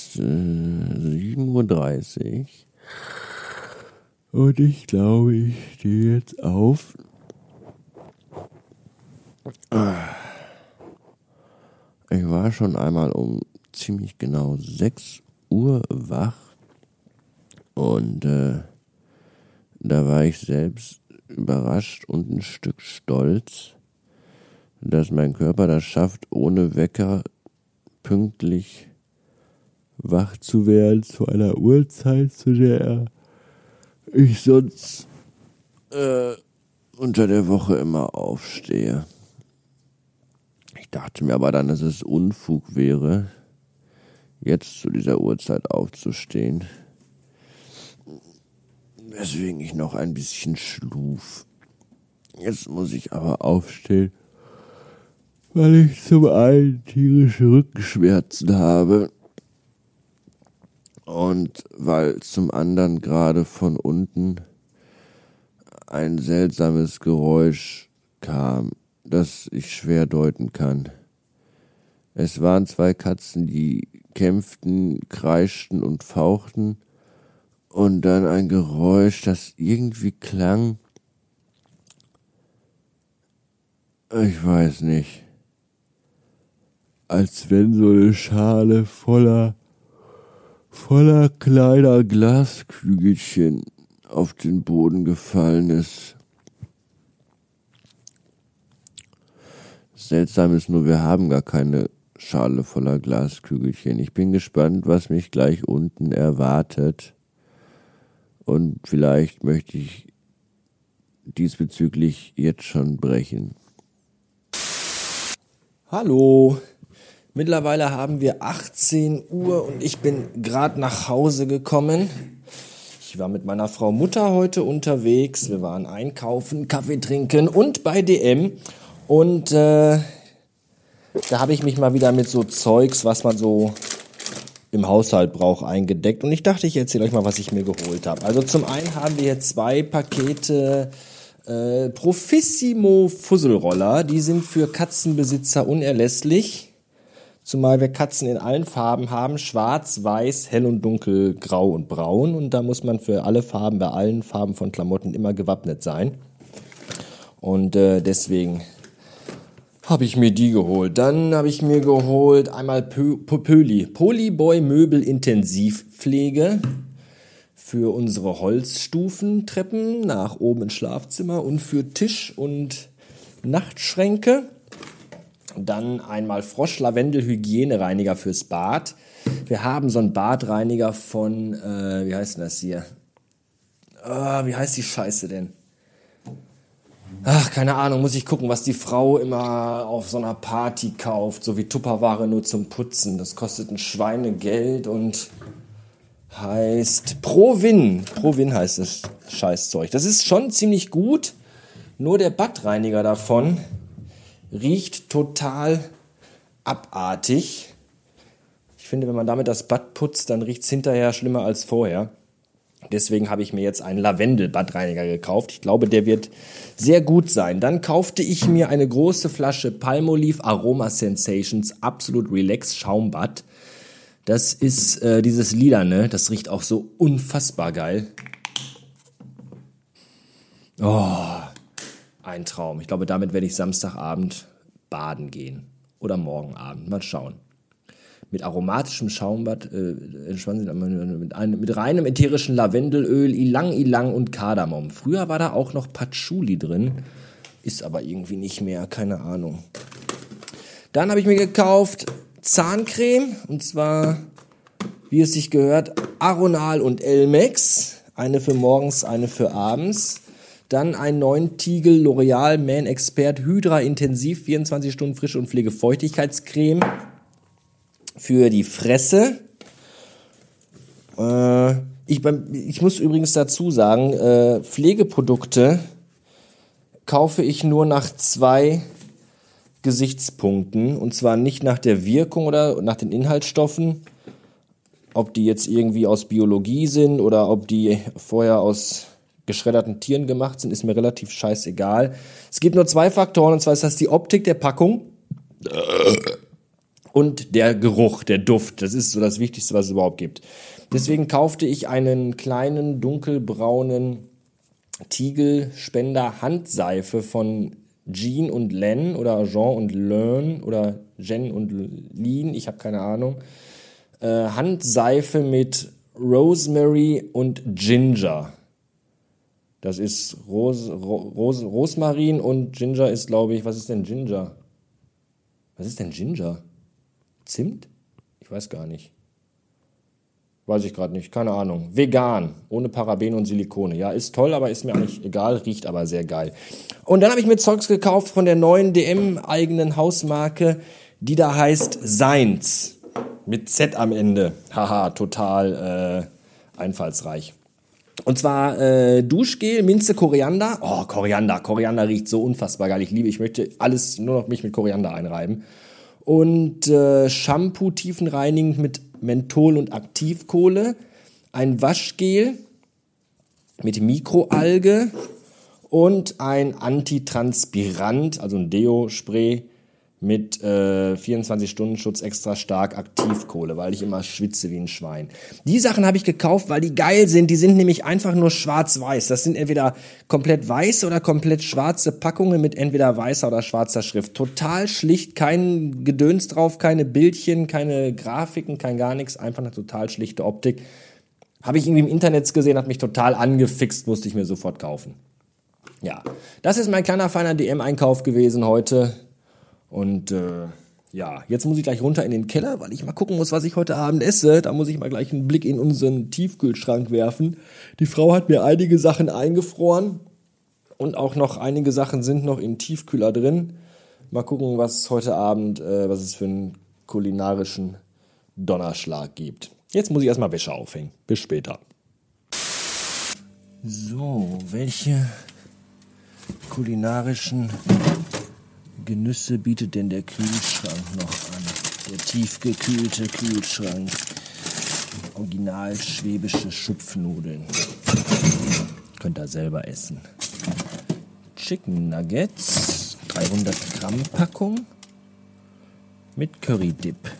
ist äh, 7.30 Uhr. Und ich glaube, ich stehe jetzt auf. Ich war schon einmal um ziemlich genau 6 Uhr wach. Und äh, da war ich selbst überrascht und ein Stück stolz dass mein Körper das schafft, ohne Wecker pünktlich wach zu werden zu einer Uhrzeit, zu der ich sonst äh, unter der Woche immer aufstehe. Ich dachte mir aber dann, dass es Unfug wäre, jetzt zu dieser Uhrzeit aufzustehen. Weswegen ich noch ein bisschen schluf. Jetzt muss ich aber aufstehen weil ich zum einen tierische Rückenschmerzen habe und weil zum anderen gerade von unten ein seltsames Geräusch kam, das ich schwer deuten kann. Es waren zwei Katzen, die kämpften, kreischten und fauchten, und dann ein Geräusch, das irgendwie klang. Ich weiß nicht als wenn so eine Schale voller, voller kleiner Glaskügelchen auf den Boden gefallen ist. Seltsam ist nur, wir haben gar keine Schale voller Glaskügelchen. Ich bin gespannt, was mich gleich unten erwartet. Und vielleicht möchte ich diesbezüglich jetzt schon brechen. Hallo, Mittlerweile haben wir 18 Uhr und ich bin gerade nach Hause gekommen. Ich war mit meiner Frau Mutter heute unterwegs. Wir waren einkaufen, Kaffee trinken und bei DM. Und äh, da habe ich mich mal wieder mit so Zeugs, was man so im Haushalt braucht, eingedeckt. Und ich dachte, ich erzähle euch mal, was ich mir geholt habe. Also zum einen haben wir hier zwei Pakete äh, Profissimo Fusselroller. Die sind für Katzenbesitzer unerlässlich. Zumal wir Katzen in allen Farben haben, schwarz, weiß, hell und dunkel, grau und braun. Und da muss man für alle Farben, bei allen Farben von Klamotten immer gewappnet sein. Und äh, deswegen habe ich mir die geholt. Dann habe ich mir geholt einmal Pöli, Polyboy Möbel Intensivpflege für unsere Holzstufentreppen nach oben ins Schlafzimmer und für Tisch und Nachtschränke. Dann einmal Frosch-Lavendel-Hygienereiniger fürs Bad. Wir haben so einen Badreiniger von, äh, wie heißt denn das hier? Ah, wie heißt die Scheiße denn? Ach, keine Ahnung, muss ich gucken, was die Frau immer auf so einer Party kauft, so wie Tupperware nur zum Putzen. Das kostet ein Schweinegeld und heißt Provin. Provin heißt das Scheißzeug. Das ist schon ziemlich gut, nur der Badreiniger davon riecht total abartig. Ich finde, wenn man damit das Bad putzt, dann riecht es hinterher schlimmer als vorher. Deswegen habe ich mir jetzt einen Lavendel-Badreiniger gekauft. Ich glaube, der wird sehr gut sein. Dann kaufte ich mir eine große Flasche Palmolive Aroma Sensations Absolute Relax Schaumbad. Das ist äh, dieses Lilane. Das riecht auch so unfassbar geil. Oh, ein Traum. Ich glaube, damit werde ich Samstagabend baden gehen. Oder morgen Abend. Mal schauen. Mit aromatischem Schaumbad, äh, mit, einem, mit reinem ätherischen Lavendelöl, Ilang Ilang und Kardamom. Früher war da auch noch Patchouli drin. Ist aber irgendwie nicht mehr, keine Ahnung. Dann habe ich mir gekauft Zahncreme. Und zwar, wie es sich gehört, Aronal und Elmex. Eine für morgens, eine für abends. Dann ein neuen Tiegel L'Oreal Man Expert Hydra Intensiv 24 Stunden Frische und Pflegefeuchtigkeitscreme für die Fresse. Äh, ich, ich, muss übrigens dazu sagen, äh, Pflegeprodukte kaufe ich nur nach zwei Gesichtspunkten. Und zwar nicht nach der Wirkung oder nach den Inhaltsstoffen, ob die jetzt irgendwie aus Biologie sind oder ob die vorher aus geschredderten Tieren gemacht sind, ist mir relativ scheißegal. Es gibt nur zwei Faktoren, und zwar ist das die Optik der Packung Und der Geruch, der Duft, das ist so das Wichtigste, was es überhaupt gibt. Deswegen kaufte ich einen kleinen dunkelbraunen Tiegelspender Handseife von Jean und Len oder Jean und Len oder Jen und Lin, ich habe keine Ahnung. Äh, Handseife mit Rosemary und Ginger. Das ist Ros Ros Rosmarin und Ginger ist, glaube ich, was ist denn Ginger? Was ist denn Ginger? Zimt? Ich weiß gar nicht. Weiß ich gerade nicht, keine Ahnung. Vegan, ohne Paraben und Silikone. Ja, ist toll, aber ist mir eigentlich egal, riecht aber sehr geil. Und dann habe ich mir Zeugs gekauft von der neuen DM-eigenen Hausmarke, die da heißt Seins. Mit Z am Ende. Haha, total äh, einfallsreich. Und zwar äh, Duschgel, Minze, Koriander. Oh, Koriander. Koriander riecht so unfassbar geil. Ich liebe, ich möchte alles nur noch mich mit Koriander einreiben. Und äh, Shampoo tiefenreinigend mit Menthol und Aktivkohle. Ein Waschgel mit Mikroalge und ein Antitranspirant, also ein Deo-Spray mit äh, 24-Stunden-Schutz extra stark Aktivkohle, weil ich immer schwitze wie ein Schwein. Die Sachen habe ich gekauft, weil die geil sind. Die sind nämlich einfach nur schwarz-weiß. Das sind entweder komplett weiße oder komplett schwarze Packungen mit entweder weißer oder schwarzer Schrift. Total schlicht, kein Gedöns drauf, keine Bildchen, keine Grafiken, kein gar nichts. Einfach eine total schlichte Optik. Habe ich irgendwie im Internet gesehen, hat mich total angefixt, musste ich mir sofort kaufen. Ja, das ist mein kleiner feiner DM-Einkauf gewesen heute. Und äh, ja, jetzt muss ich gleich runter in den Keller, weil ich mal gucken muss, was ich heute Abend esse. Da muss ich mal gleich einen Blick in unseren Tiefkühlschrank werfen. Die Frau hat mir einige Sachen eingefroren und auch noch einige Sachen sind noch im Tiefkühler drin. Mal gucken, was heute Abend, äh, was es für einen kulinarischen Donnerschlag gibt. Jetzt muss ich erstmal Wäsche aufhängen. Bis später. So, welche kulinarischen Genüsse bietet denn der Kühlschrank noch an? Der tiefgekühlte Kühlschrank. Original schwäbische Schupfnudeln. Könnt ihr selber essen. Chicken Nuggets. 300 Gramm Packung. Mit Curry Dip.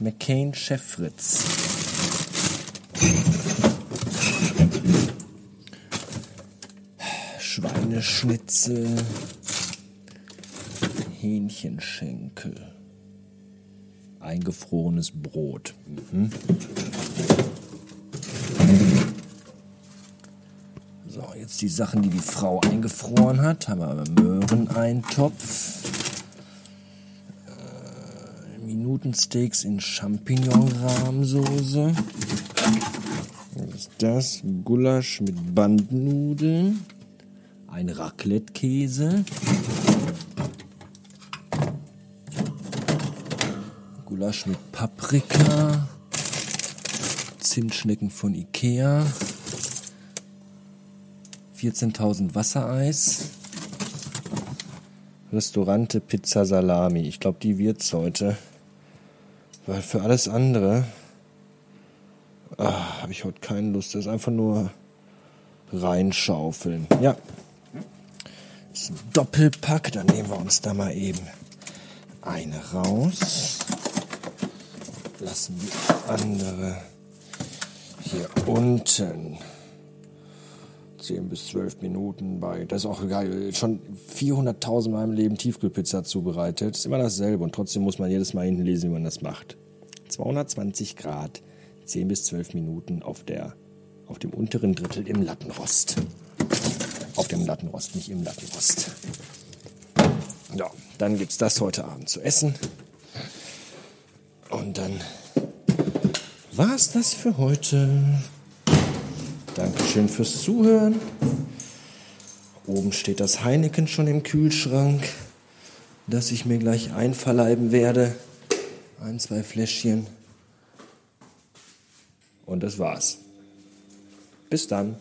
McCain Chef Fritz. Schweineschnitzel, Hähnchenschenkel, eingefrorenes Brot. Mhm. So, jetzt die Sachen, die die Frau eingefroren hat. Haben wir Möhreneintopf. Äh, Minutensteaks in Champignon-Rahmsoße. Was ist das? Gulasch mit Bandnudeln ein Raclette-Käse, Gulasch mit Paprika, Zimtschnecken von Ikea, 14.000 Wassereis, Restaurante Pizza Salami. Ich glaube, die wird's heute. Weil für alles andere ah, habe ich heute keine Lust. Das ist einfach nur reinschaufeln. Ja, Doppelpack. Dann nehmen wir uns da mal eben eine raus. Lassen die andere hier unten 10 bis 12 Minuten bei. Das ist auch geil. Schon 400.000 Mal im Leben Tiefkühlpizza zubereitet. Ist immer dasselbe und trotzdem muss man jedes Mal hinten lesen, wie man das macht. 220 Grad, 10 bis 12 Minuten auf, der, auf dem unteren Drittel im Lattenrost. Auf dem Lattenrost, nicht im Lattenrost. Ja, dann gibt es das heute Abend zu essen. Und dann war es das für heute. Dankeschön fürs Zuhören. Oben steht das Heineken schon im Kühlschrank, das ich mir gleich einverleiben werde. Ein, zwei Fläschchen. Und das war's. Bis dann.